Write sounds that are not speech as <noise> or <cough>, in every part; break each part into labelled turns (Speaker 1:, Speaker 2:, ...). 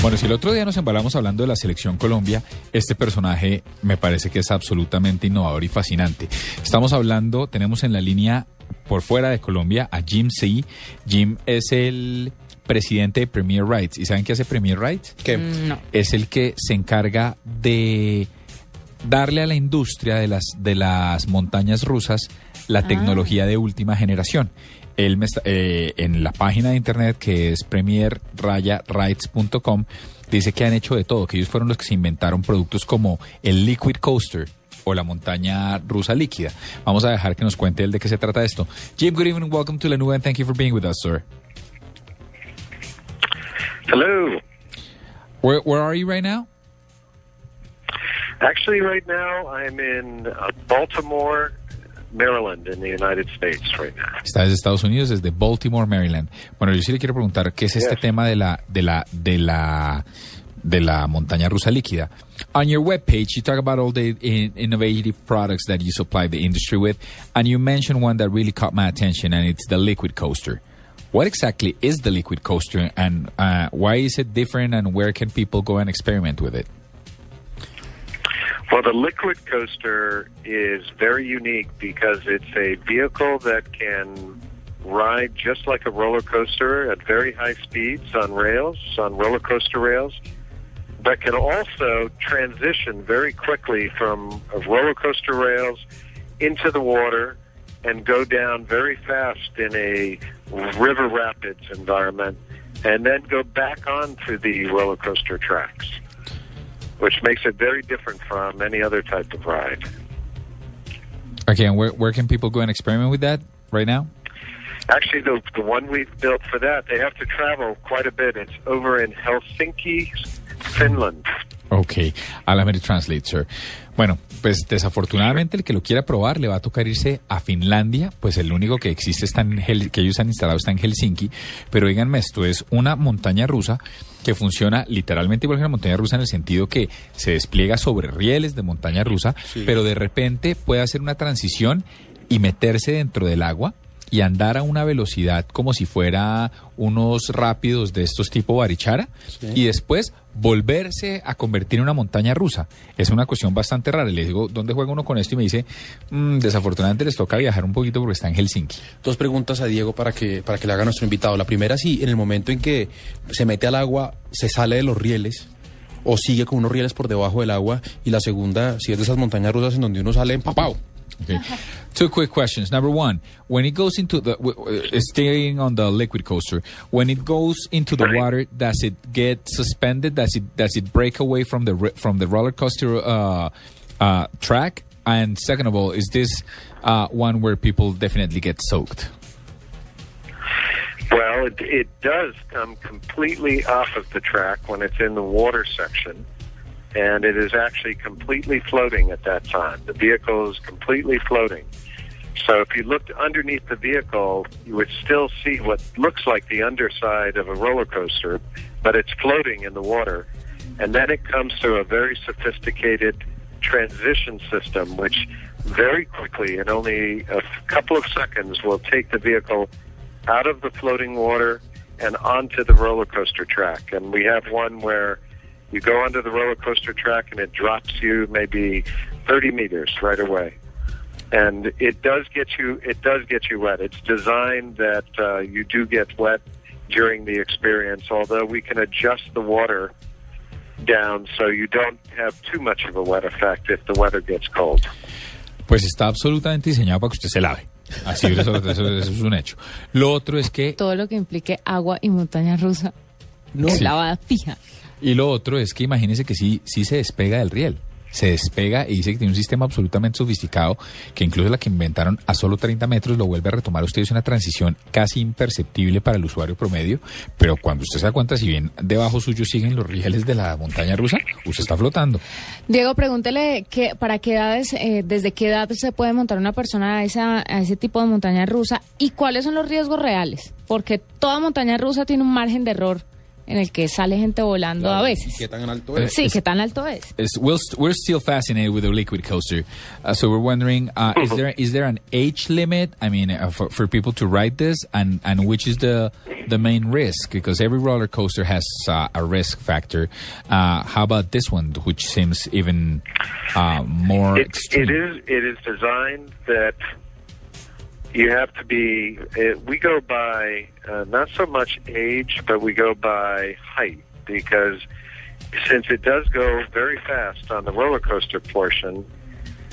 Speaker 1: Bueno, si el otro día nos embalamos hablando de la selección Colombia, este personaje me parece que es absolutamente innovador y fascinante. Estamos hablando, tenemos en la línea por fuera de Colombia a Jim C. Jim es el presidente de Premier Rights. ¿Y saben qué hace Premier Rights?
Speaker 2: Que
Speaker 3: No.
Speaker 1: Es el que se encarga de darle a la industria de las, de las montañas rusas la tecnología de última generación. Él me está- eh, en la página de internet que es premier-rights.com dice que han hecho de todo, que ellos fueron los que se inventaron productos como el Liquid Coaster o la montaña rusa líquida. Vamos a dejar que nos cuente él de qué se trata esto. Jim, good evening, welcome to La Nube and thank you for being with us, sir.
Speaker 4: Hello.
Speaker 1: Where, where are you right now?
Speaker 4: Actually, right now I'm in uh, Baltimore, Maryland, in the United States right now.
Speaker 1: Está desde Estados Unidos, desde Baltimore, Maryland. Bueno, yo sí le quiero preguntar qué es este
Speaker 4: Yes.
Speaker 1: tema de la de la de la de la montaña rusa líquida. On your webpage, you talk about all the in, innovative products that you supply the industry with, and you mentioned one that really caught my attention, and it's the liquid coaster. What exactly is the liquid coaster, and uh, why is it different, and where can people go and experiment with it?
Speaker 4: Well, the Liquid Coaster is very unique because it's a vehicle that can ride just like a roller coaster at very high speeds on rails, on roller coaster rails, but can also transition very quickly from roller coaster rails into the water and go down very fast in a river rapids environment and then go back onto the roller coaster tracks which makes it very different from any other type of ride.
Speaker 1: Okay, and where where can people go and experiment with that right now?
Speaker 4: Actually, the, the one we've built for that, they have to travel quite a bit. It's over in Helsinki, Finland.
Speaker 1: Ok, me to translate, sir. Bueno, pues desafortunadamente el que lo quiera probar le va a tocar irse a Finlandia, pues el único que existe está en Hel- que ellos han instalado está en Helsinki, pero díganme esto, es una montaña rusa que funciona literalmente igual que una montaña rusa en el sentido que se despliega sobre rieles de montaña rusa, pero de repente puede hacer una transición y meterse dentro del agua y andar a una velocidad como si fuera unos rápidos de estos tipo barichara. Y después volverse a convertir en una montaña rusa. Es una cuestión bastante rara. Le digo, ¿dónde juega uno con esto? Y me dice, "Mm, desafortunadamente les toca viajar un poquito porque está en Helsinki.
Speaker 2: dos preguntas a Diego para que, para que le haga nuestro invitado. La primera, si en el momento en que se mete al agua, se sale de los rieles o sigue con unos rieles por debajo del agua. Y la segunda, si es de esas montañas rusas en donde uno sale empapado.
Speaker 1: Okay. <laughs> Two quick questions. Number one, when it goes into the, w- w- uh, staying on the liquid coaster, when it goes into the water, does it get suspended? Does it does it break away from the from the roller coaster uh, uh, track? And second of all, is this uh, one where people definitely get soaked?
Speaker 4: Well, it, it does come completely off of the track when it's in the water section, and it is actually completely floating at that time. The vehicle is completely floating. So if you looked underneath the vehicle, you would still see what looks like the underside of a roller coaster, but it's floating in the water. And then it comes to a very sophisticated transition system, which very quickly, in only a couple of seconds, will take the vehicle out of the floating water and onto the roller coaster track. And we have one where you go onto the roller coaster track and it drops you maybe 30 meters right away. And it does get you it does get you wet. It's designed that uh, you do get wet during the experience, although we can adjust the water down so you don't have too much of a wet effect if the weather gets cold.
Speaker 1: Pues está absolutamente diseñado para que usted se lave. Así, eso, eso- eso es un hecho. Lo otro es que
Speaker 3: Todo lo que implique agua y montaña rusa
Speaker 2: No.
Speaker 3: es lavada fija.
Speaker 1: Y lo otro es que imagínense que sí, sí se despega del riel. Se despega y dice que tiene un sistema absolutamente sofisticado que incluso la que inventaron a solo 30 metros lo vuelve a retomar. Usted es una transición casi imperceptible para el usuario promedio, pero cuando usted se da cuenta, si bien debajo suyo siguen los rieles de la montaña rusa, usted está flotando.
Speaker 3: Diego, pregúntele que, para qué edades, eh, desde qué edad se puede montar una persona a, esa, a ese tipo de montaña rusa y cuáles son los riesgos reales. Porque toda montaña rusa tiene un margen de error en el que sale gente volando a veces.
Speaker 2: ¿Qué tan alto es?
Speaker 3: Sí, ¿qué tan alto es?
Speaker 1: Is, we'll st- we're still fascinated with the liquid coaster, uh, so we're wondering: uh, is there is there an age limit? I mean, uh, for, for people to ride this, and and which is the the main risk? Because every roller coaster has uh, a risk factor. Uh, how about this one, which seems even uh, more
Speaker 4: It,
Speaker 1: extreme?
Speaker 4: it is it is designed that you have to be. It, we go by uh, not so much age, but we go by height because since it does go very fast on the roller coaster portion,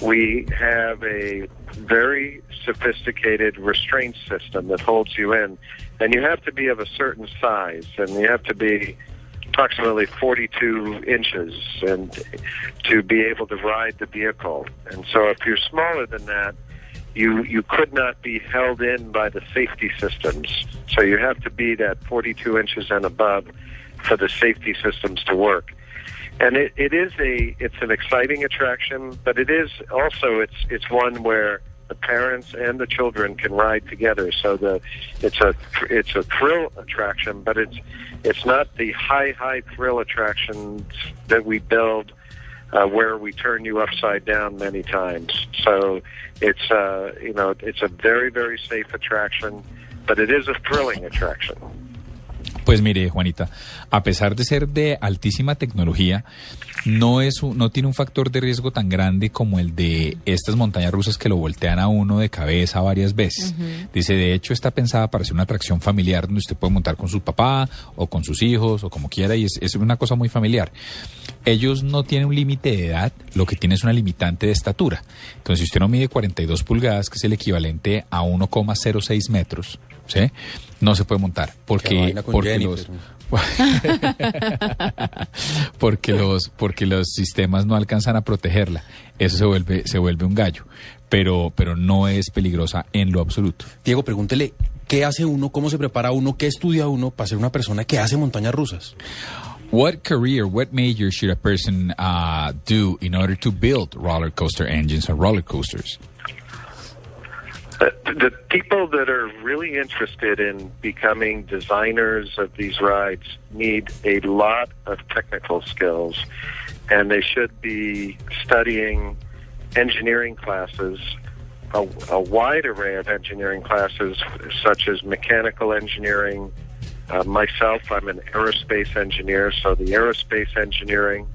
Speaker 4: we have a very sophisticated restraint system that holds you in, and you have to be of a certain size, and you have to be approximately 42 inches and to be able to ride the vehicle. And so if you're smaller than that, you you could not be held in by the safety systems. So you have to be that 42 inches and above for the safety systems to work. And it, it is a it's an exciting attraction, but it is also it's it's one where the parents and the children can ride together. So the it's a it's a thrill attraction, but it's it's not the high high thrill attractions that we build uh, where we turn you upside down many times. So it's uh, you know it's a very very safe attraction, but it is a thrilling attraction.
Speaker 1: Pues mire, Juanita, a pesar de ser de altísima tecnología, no es no tiene un factor de riesgo tan grande como el de estas montañas rusas que lo voltean a uno de cabeza varias veces. Dice, de hecho, está pensada para ser una atracción familiar donde usted puede montar con su papá o con sus hijos o como quiera y es, es una cosa muy familiar. Ellos no tienen un límite de edad, lo que tiene es una limitante de estatura. Entonces, si usted no mide 42 pulgadas, que es el equivalente a 1,06 metros, ¿sí? no se puede montar porque, porque los <laughs> porque los porque los sistemas no alcanzan a protegerla. Eso se vuelve se vuelve un gallo, pero pero no es peligrosa en lo absoluto.
Speaker 2: Diego, pregúntele, ¿qué hace uno? ¿Cómo se prepara uno? ¿Qué estudia uno para ser una persona que hace montañas rusas?
Speaker 1: What career, what major should a person uh, do in order to build roller coaster engines or roller coasters?
Speaker 4: The people that are really interested in becoming designers of these rides need a lot of technical skills, and they should be studying engineering classes, a, a wide array of engineering classes, such as mechanical engineering. Uh, myself, I'm an aerospace engineer, so the aerospace engineering,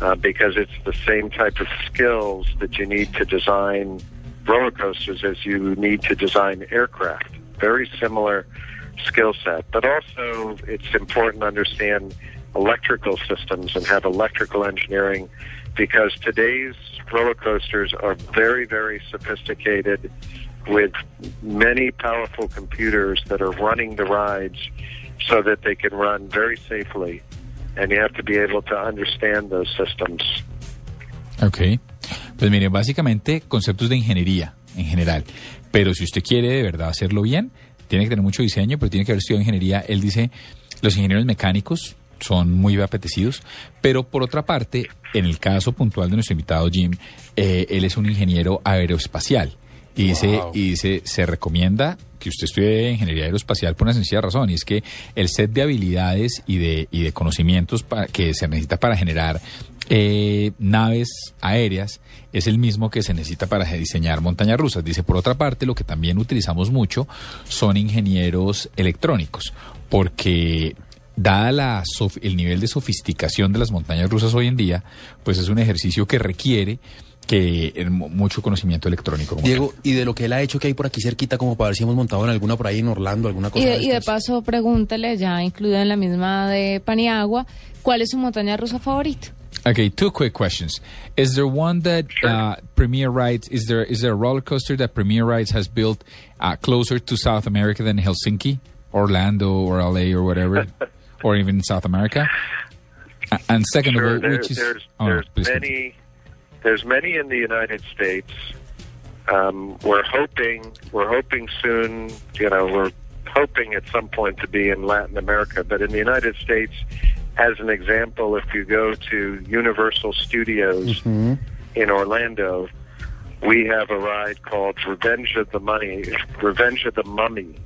Speaker 4: uh, because it's the same type of skills that you need to design roller coasters as you need to design aircraft. Very similar skill set, but also it's important to understand electrical systems and have electrical engineering because today's roller coasters are very, very sophisticated with many powerful computers that are running the rides so that they can run very safely. And you have to be able to understand those systems.
Speaker 1: Ok. Pues mire, básicamente conceptos de ingeniería en general. Pero si usted quiere de verdad hacerlo bien, tiene que tener mucho diseño, pero tiene que haber estudiado ingeniería. Él dice, los ingenieros mecánicos son muy apetecidos, pero por otra parte, en el caso puntual de nuestro invitado Jim, eh, él es un ingeniero aeroespacial. Y dice, y dice, se recomienda que usted estudie ingeniería aeroespacial por una sencilla razón, y es que el set de habilidades y de, y de conocimientos pa- que se necesita para generar eh, naves aéreas es el mismo que se necesita para diseñar montañas rusas. Dice, por otra parte, lo que también utilizamos mucho son ingenieros electrónicos, porque dada la sof- el nivel de sofisticación de las montañas rusas hoy en día, pues es un ejercicio que requiere que eh, mu- mucho conocimiento electrónico.
Speaker 2: Diego, y de lo que él ha hecho que hay por aquí cerquita, como para ver si hemos montado en alguna por ahí en Orlando, alguna cosa
Speaker 3: Y de, y de paso, pregúntele, ya incluida en la misma de Paniagua, ¿cuál es su montaña rusa favorita?
Speaker 1: Okay, two quick questions. Is there one that uh, Premier Rides? Is there is there a roller coaster that Premier Rides has built uh, closer to South America than Helsinki, Orlando, or LA, or whatever, <laughs> or even South America? And second
Speaker 4: Sure,
Speaker 1: of all, which is
Speaker 4: there's
Speaker 1: oh, no,
Speaker 4: there's
Speaker 1: please continue.
Speaker 4: many there's many in the United States. Um, we're hoping we're hoping soon. You know, we're hoping at some point to be in Latin America, but in the United States, as an example, if you go to Universal Studios in Orlando, we have a ride called Revenge of the Money, Revenge of the Mummy,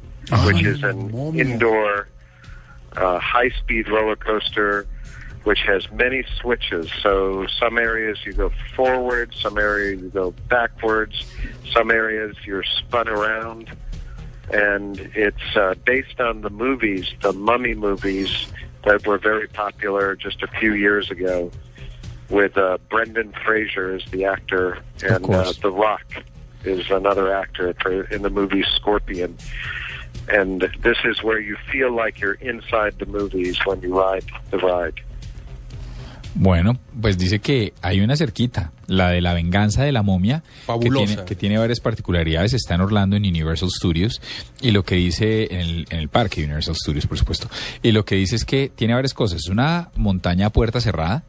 Speaker 4: which is an
Speaker 2: Mummy.
Speaker 4: indoor a high-speed roller coaster which has many switches. So some areas you go forward, some areas you go backwards, some areas you're spun around. And it's uh, based on the movies, the mummy movies that were very popular just a few years ago with uh, Brendan Fraser as the actor and uh, The Rock is another actor for, in the movie Scorpion. And this is where you feel like you're inside the movies when you ride the ride.
Speaker 1: Bueno, pues dice que hay una cerquita, la de la venganza de la momia, que tiene, que tiene, varias particularidades. Está en Orlando, en Universal Studios, y lo que dice en el, en el parque Universal Studios, por supuesto. Y lo que dice es que tiene varias cosas. Es una montaña a puerta cerrada,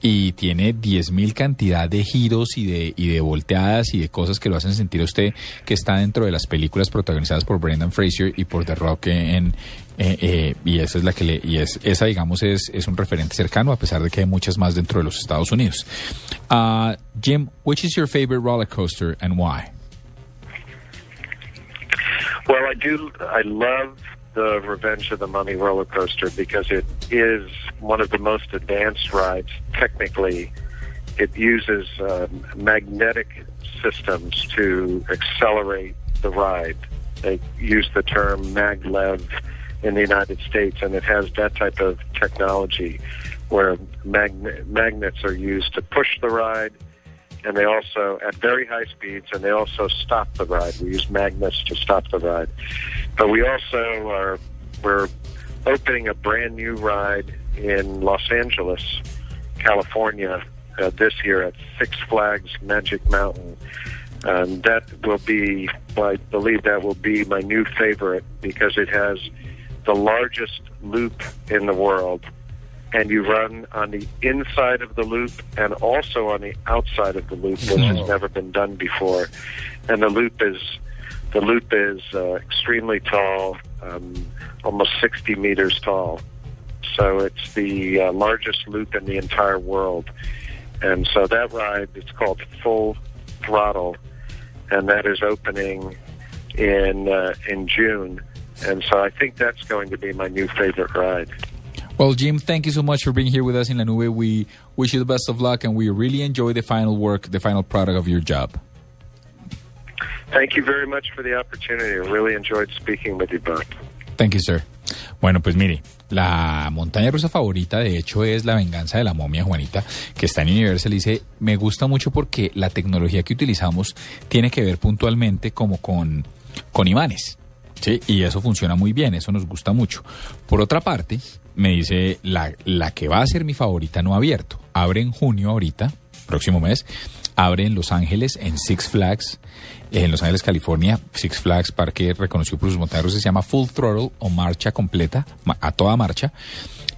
Speaker 1: y tiene 10.000 cantidad de giros y de, y de volteadas y de cosas que lo hacen sentir a usted que está dentro de las películas protagonizadas por Brendan Fraser y por The Rock en, eh, eh, y esa es la que le, y es, esa digamos es, es un referente cercano a pesar de que hay muchas más dentro de los Estados Unidos. Uh, Jim, which is your favorite roller coaster and why?
Speaker 4: Well, I do. I love the Revenge of the Mummy roller coaster because it is one of the most advanced rides. Technically, it uses uh, magnetic systems to accelerate the ride. They use the term maglev in the United States, and it has that type of technology where magne- magnets are used to push the ride and they also at very high speeds and they also stop the ride. We use magnets to stop the ride. But we also are we're opening a brand new ride in Los Angeles, California uh, this year at Six Flags Magic Mountain. And that will be, I believe that will be my new favorite because it has the largest loop in the world and you run on the inside of the loop and also on the outside of the loop, which has never been done before. And the loop is the loop is uh, extremely tall, um, almost 60 meters tall. So it's the uh, largest loop in the entire world. And so that ride, it's called Full Throttle, and that is opening in uh, in June. And so I think that's going to be my new favorite ride.
Speaker 1: Well, Jim, thank you so much for being here with us in La Nube. We wish you the best of luck and we really enjoy the final work, the final product of your job.
Speaker 4: Thank you very much for the opportunity. I really enjoyed speaking with you both.
Speaker 1: Thank you, sir. Bueno, pues mire, la montaña rusa favorita de hecho es La venganza de la momia Juanita, que está en Universal. Dice, me gusta mucho porque la tecnología que utilizamos tiene que ver puntualmente como con, con imanes. Sí, y eso funciona muy bien, eso nos gusta mucho. Por otra parte, me dice la, la que va a ser mi favorita no ha abierto. Abre en junio ahorita, próximo mes. Abre en Los Ángeles, en Six Flags, en Los Ángeles, California. Six Flags, parque reconocido por sus montañeros, se llama Full Throttle o marcha completa, a toda marcha.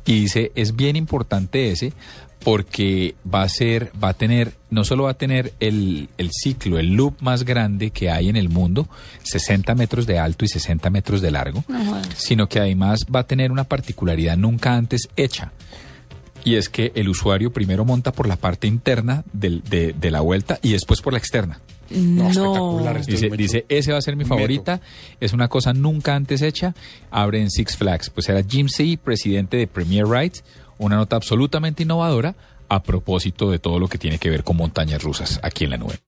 Speaker 1: Y dice, es bien importante ese porque va a ser, va a tener, no solo va a tener el, el, ciclo, el loop más grande que hay en el mundo, 60 metros de alto y 60 metros de largo, no sino que además va a tener una particularidad nunca antes hecha. Y es que el usuario primero monta por la parte interna del, de, de, la vuelta y después por la externa.
Speaker 3: No,
Speaker 1: espectacular. Dice, dice, ese va a ser mi favorita. Meto. Es una cosa nunca antes hecha. Abre en Six Flags. Pues era Jim C., presidente de Premier Rights una nota absolutamente innovadora a propósito de todo lo que tiene que ver con montañas rusas aquí en la nube.